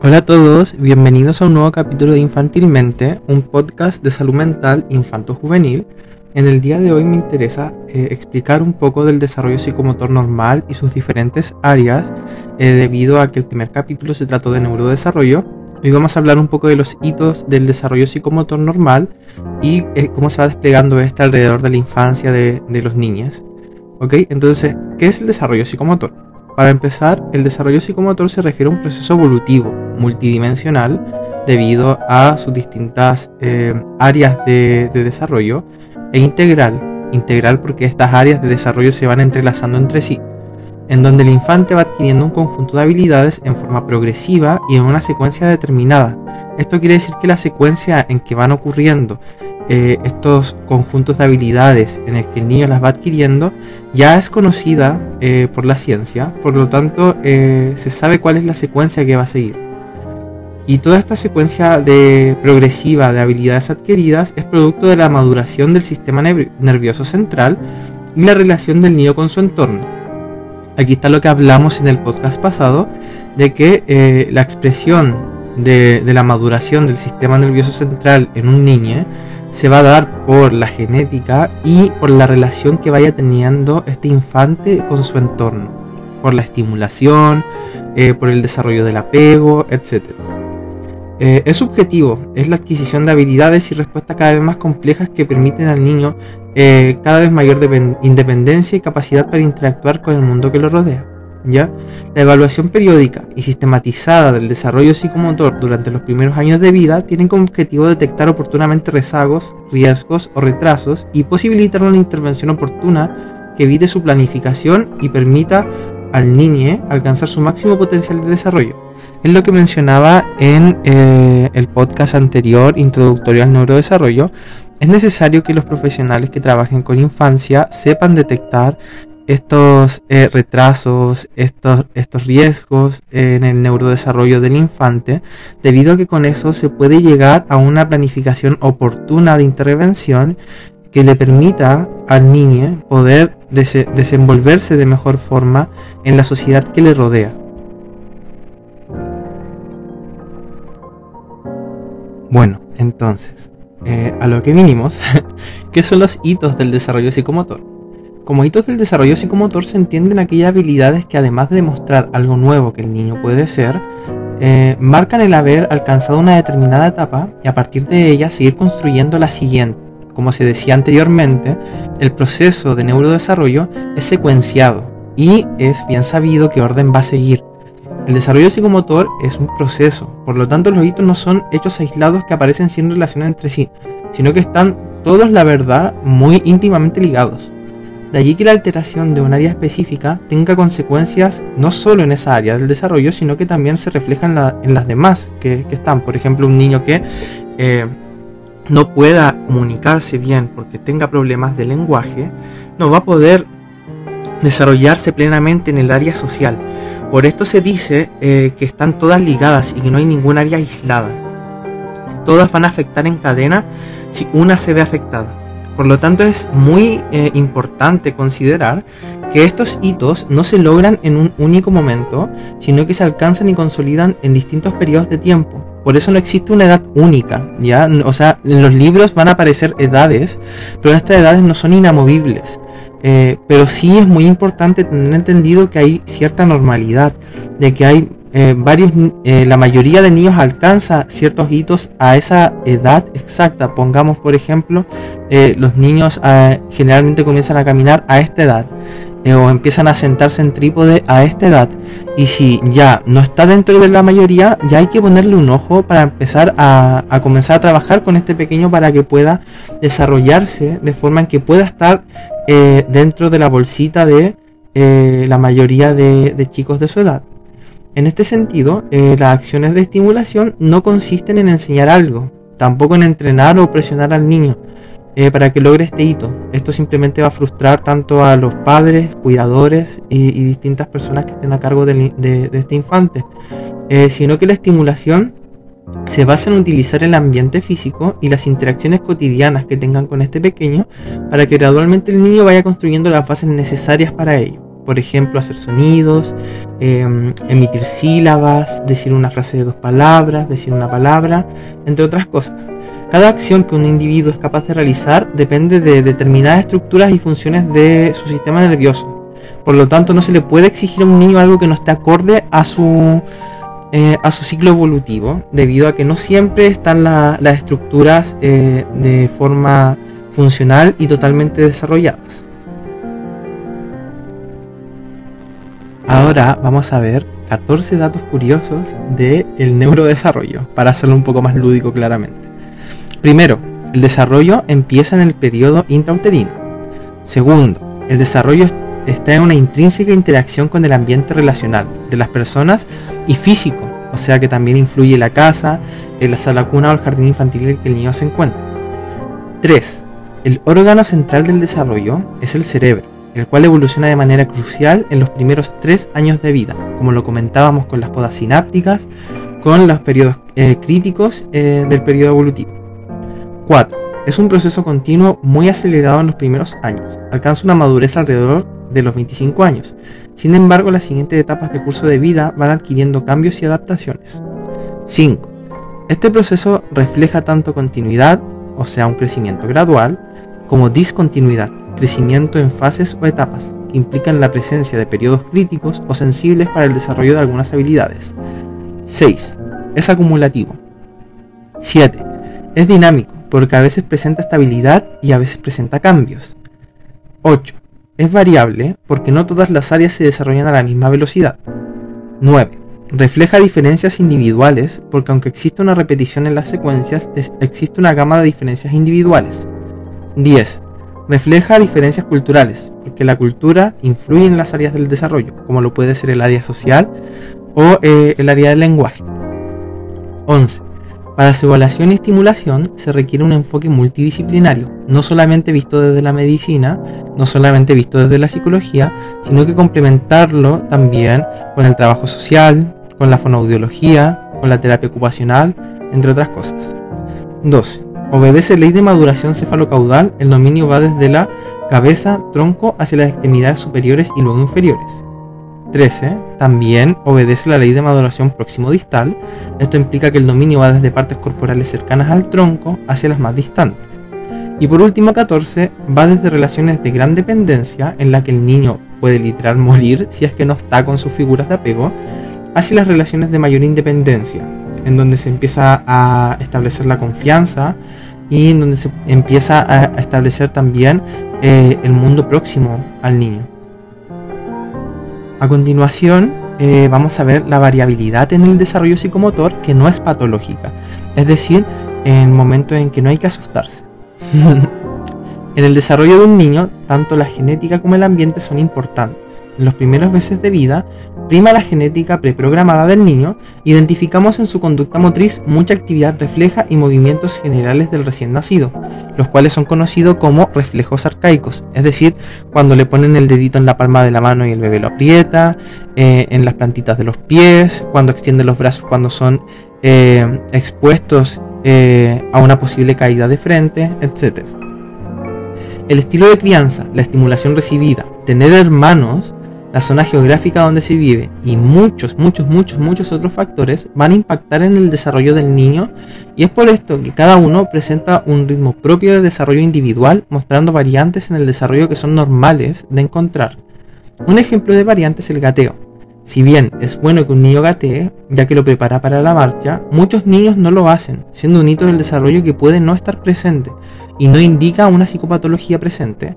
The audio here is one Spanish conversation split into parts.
Hola a todos, bienvenidos a un nuevo capítulo de Infantilmente, un podcast de salud mental infanto-juvenil. En el día de hoy me interesa eh, explicar un poco del desarrollo psicomotor normal y sus diferentes áreas, eh, debido a que el primer capítulo se trató de neurodesarrollo. Hoy vamos a hablar un poco de los hitos del desarrollo psicomotor normal y eh, cómo se va desplegando este alrededor de la infancia de, de los niños. ¿Ok? Entonces, ¿qué es el desarrollo psicomotor? Para empezar, el desarrollo psicomotor se refiere a un proceso evolutivo, multidimensional, debido a sus distintas eh, áreas de, desarrollo, e integral, integral porque estas áreas de desarrollo se van entrelazando entre sí, en donde el infante va adquiriendo un conjunto de habilidades en forma progresiva y en una secuencia determinada. Esto quiere decir que la secuencia en que van ocurriendo eh, estos conjuntos de habilidades en el que el niño las va adquiriendo ya es conocida eh, por la ciencia, por lo tanto eh, se sabe cuál es la secuencia que va a seguir. Y toda esta secuencia de progresiva de habilidades adquiridas es producto de la maduración del sistema nervioso central y la relación del niño con su entorno. Aquí está lo que hablamos en el podcast pasado, de que la expresión de, de la maduración del sistema nervioso central en un niño se va a dar por la genética y por la relación que vaya teniendo este infante con su entorno, por la estimulación, eh, por el desarrollo del apego, etc. Eh, es subjetivo, es la adquisición de habilidades y respuestas cada vez más complejas que permiten al niño eh, cada vez mayor independencia y capacidad para interactuar con el mundo que lo rodea. ¿ya? La evaluación periódica y sistematizada del desarrollo psicomotor durante los primeros años de vida tiene como objetivo detectar oportunamente rezagos, riesgos o retrasos y posibilitar una intervención oportuna que evite su planificación y permita al niño alcanzar su máximo potencial de desarrollo. Es lo que mencionaba en eh, el podcast anterior, introductorio al neurodesarrollo. Es necesario que los profesionales que trabajen con infancia sepan detectar estos eh, retrasos, estos, estos riesgos en el neurodesarrollo del infante, debido a que con eso se puede llegar a una planificación oportuna de intervención que le permita al niño poder desenvolverse de mejor forma en la sociedad que le rodea. Bueno, entonces, eh, a lo que vinimos, ¿qué son los hitos del desarrollo psicomotor? Como hitos del desarrollo psicomotor se entienden aquellas habilidades que además de demostrar algo nuevo que el niño puede ser, eh, marcan el haber alcanzado una determinada etapa y a partir de ella seguir construyendo la siguiente. Como se decía anteriormente, el proceso de neurodesarrollo es secuenciado y es bien sabido qué orden va a seguir. El desarrollo psicomotor es un proceso, por lo tanto los hitos no son hechos aislados que aparecen sin relación entre sí, sino que están todos, la verdad, muy íntimamente ligados. De allí que la alteración de un área específica tenga consecuencias no solo en esa área del desarrollo, sino que también se refleja en, las demás que, están. Por ejemplo, un niño que eh, no pueda comunicarse bien porque tenga problemas de lenguaje, no va a poder desarrollarse plenamente en el área social. Por esto se dice eh, que están todas ligadas y que no hay ningún área aislada. Todas van a afectar en cadena si una se ve afectada. Por lo tanto, es muy eh, importante considerar que estos hitos no se logran en un único momento, sino que se alcanzan y consolidan en distintos periodos de tiempo. Por eso no existe una edad única, ¿ya? O sea, en los libros van a aparecer edades, pero estas edades no son inamovibles. Eh, pero sí es muy importante tener entendido que hay cierta normalidad, de que hay eh, varios, eh, la mayoría de niños alcanza ciertos hitos a esa edad exacta. Pongamos, por ejemplo, eh, los niños generalmente comienzan a caminar a esta edad o empiezan a sentarse en trípode a esta edad. Y si ya no está dentro de la mayoría, ya hay que ponerle un ojo para empezar a, comenzar a trabajar con este pequeño para que pueda desarrollarse de forma en que pueda estar dentro de la bolsita de la mayoría de chicos de su edad. En este sentido, eh, las acciones de estimulación no consisten en enseñar algo, tampoco en entrenar o presionar al niño eh, para que logre este hito. Esto simplemente va a frustrar tanto a los padres, cuidadores y, distintas personas que estén a cargo de, este infante, eh, sino que la estimulación se basa en utilizar el ambiente físico y las interacciones cotidianas que tengan con este pequeño para que gradualmente el niño vaya construyendo las bases necesarias para ello. por ejemplo, hacer sonidos, em, emitir sílabas, decir una frase de dos palabras, decir una palabra, entre otras cosas. Cada acción que un individuo es capaz de realizar depende de determinadas estructuras y funciones de su sistema nervioso. Por lo tanto, no se le puede exigir a un niño algo que no esté acorde a su, eh, a su ciclo evolutivo, debido a que no siempre están las estructuras eh, de forma funcional y totalmente desarrolladas. Ahora vamos a ver 14 datos curiosos del el neurodesarrollo, para hacerlo un poco más lúdico claramente. Primero, el desarrollo empieza en el periodo intrauterino. Segundo, el desarrollo está en una intrínseca interacción con el ambiente relacional de las personas y físico, o sea que también influye la casa, la sala cuna o el jardín infantil en el que el niño se encuentra. 3. El órgano central del desarrollo es el cerebro, el cual evoluciona de manera crucial en los primeros tres años de vida, como lo comentábamos con las podas sinápticas, con los periodos eh, críticos eh, del periodo evolutivo. 4. Es un proceso continuo muy acelerado en los primeros años. Alcanza una madurez alrededor de los 25 años. Sin embargo, las siguientes etapas de curso de vida van adquiriendo cambios y adaptaciones. 5. Este proceso refleja tanto continuidad, o sea, un crecimiento gradual, como discontinuidad, crecimiento en fases o etapas, que implican la presencia de periodos críticos o sensibles para el desarrollo de algunas habilidades. 6. Es acumulativo. 7. Es dinámico, porque a veces presenta estabilidad y a veces presenta cambios. 8. Es variable, porque no todas las áreas se desarrollan a la misma velocidad. 9. Refleja diferencias individuales, porque aunque existe una repetición en las secuencias, existe una gama de diferencias individuales. 10. Refleja diferencias culturales, porque la cultura influye en las áreas del desarrollo, como lo puede ser el área social o eh, el área del lenguaje. 11. Para su evaluación y estimulación se requiere un enfoque multidisciplinario, no solamente visto desde la medicina, no solamente visto desde la psicología, sino que complementarlo también con el trabajo social, con la fonoaudiología, con la terapia ocupacional, entre otras cosas. 12. Obedece ley de maduración cefalocaudal, el dominio va desde la cabeza, tronco, hacia las extremidades superiores y luego inferiores. 13. También obedece la ley de maduración próximo-distal. Esto implica que el dominio va desde partes corporales cercanas al tronco hacia las más distantes. Y por último, 14. Va desde relaciones de gran dependencia, en la que el niño puede literal morir si es que no está con sus figuras de apego, hacia las relaciones de mayor independencia, en donde se empieza a establecer la confianza y en donde se empieza a establecer también eh, el mundo próximo al niño. A continuación eh, vamos a ver la variabilidad en el desarrollo psicomotor que no es patológica, es decir, en momentos en que no hay que asustarse. en el desarrollo de un niño, tanto la genética como el ambiente son importantes. En los primeros meses de vida, prima la genética preprogramada del niño, identificamos en su conducta motriz mucha actividad refleja y movimientos generales del recién nacido, los cuales son conocidos como reflejos arcaicos, es decir, cuando le ponen el dedito en la palma de la mano y el bebé lo aprieta, eh, en las plantitas de los pies, cuando extiende los brazos cuando son eh, expuestos eh, a una posible caída de frente, etc. El estilo de crianza, la estimulación recibida, tener hermanos, la zona geográfica donde se vive y muchos, muchos, muchos, muchos otros factores van a impactar en el desarrollo del niño y es por esto que cada uno presenta un ritmo propio de desarrollo individual mostrando variantes en el desarrollo que son normales de encontrar. Un ejemplo de variante es el gateo. Si bien es bueno que un niño gatee, ya que lo prepara para la marcha, muchos niños no lo hacen, siendo un hito del desarrollo que puede no estar presente y no indica una psicopatología presente.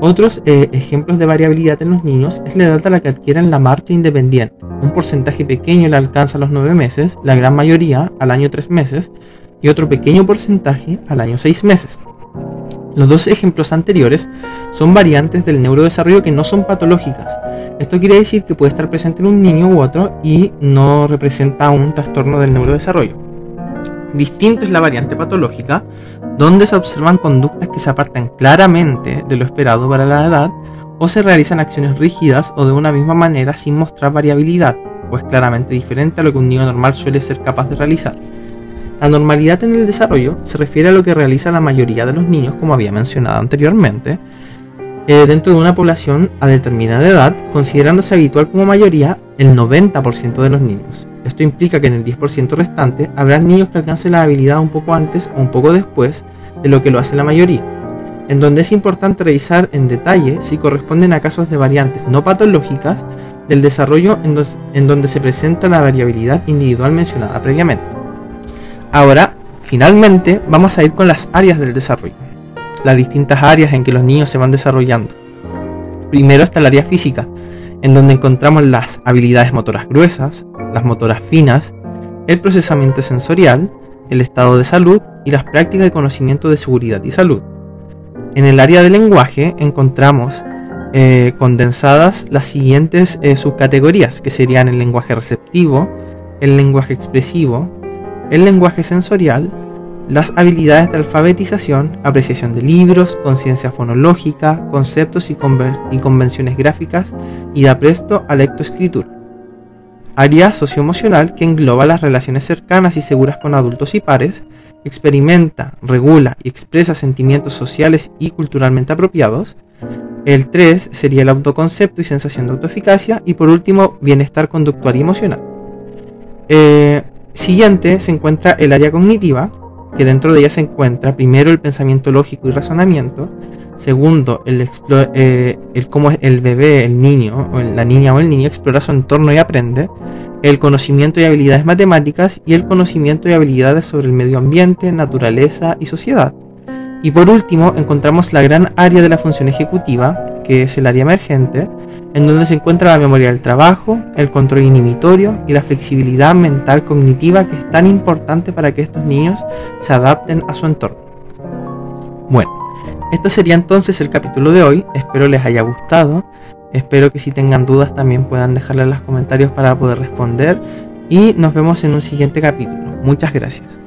Otros eh, ejemplos de variabilidad en los niños es la edad a la que adquieren la marcha independiente. Un porcentaje pequeño le alcanza a los 9 meses, la gran mayoría al año 3 meses y otro pequeño porcentaje al año 6 meses. Los dos ejemplos anteriores son variantes del neurodesarrollo que no son patológicas. Esto quiere decir que puede estar presente en un niño u otro y no representa un trastorno del neurodesarrollo. Distinto es la variante patológica, donde se observan conductas que se apartan claramente de lo esperado para la edad, o se realizan acciones rígidas o de una misma manera sin mostrar variabilidad, o es claramente diferente a lo que un niño normal suele ser capaz de realizar. La normalidad en el desarrollo se refiere a lo que realiza la mayoría de los niños, como había mencionado anteriormente, eh, dentro de una población a determinada edad, considerándose habitual como mayoría el 90% de los niños. Esto implica que en el 10% restante habrá niños que alcancen la habilidad un poco antes o un poco después de lo que lo hace la mayoría, en donde es importante revisar en detalle si corresponden a casos de variantes no patológicas del desarrollo en, donde se presenta la variabilidad individual mencionada previamente. Ahora, finalmente, vamos a ir con las áreas del desarrollo, las distintas áreas en que los niños se van desarrollando. Primero está el área física, en donde encontramos las habilidades motoras gruesas, las motoras finas, el procesamiento sensorial, el estado de salud y las prácticas de conocimiento de seguridad y salud. En el área del lenguaje encontramos eh, condensadas las siguientes eh, subcategorías, que serían el lenguaje receptivo, el lenguaje expresivo, el lenguaje sensorial, las habilidades de alfabetización, apreciación de libros, conciencia fonológica, conceptos y, convenciones gráficas y de apresto a lectoescritura. Área socioemocional que engloba las relaciones cercanas y seguras con adultos y pares, experimenta, regula y expresa sentimientos sociales y culturalmente apropiados. El 3 sería el autoconcepto y sensación de autoeficacia. Y por último, bienestar conductual y emocional. Eh, siguiente se encuentra el área cognitiva, que dentro de ella se encuentra primero el pensamiento lógico y razonamiento, segundo el, eh, el cómo el bebé, el niño, o la niña o el niño explora su entorno y aprende, el conocimiento y habilidades matemáticas y el conocimiento y habilidades sobre el medio ambiente, naturaleza y sociedad. Y por último encontramos la gran área de la función ejecutiva, que es el área emergente, en donde se encuentra la memoria del trabajo, el control inhibitorio y la flexibilidad mental cognitiva que es tan importante para que estos niños se adapten a su entorno. Bueno, este sería entonces el capítulo de hoy, espero les haya gustado. Espero que si tengan dudas también puedan dejarle en los comentarios para poder responder. Y nos vemos en un siguiente capítulo. Muchas gracias.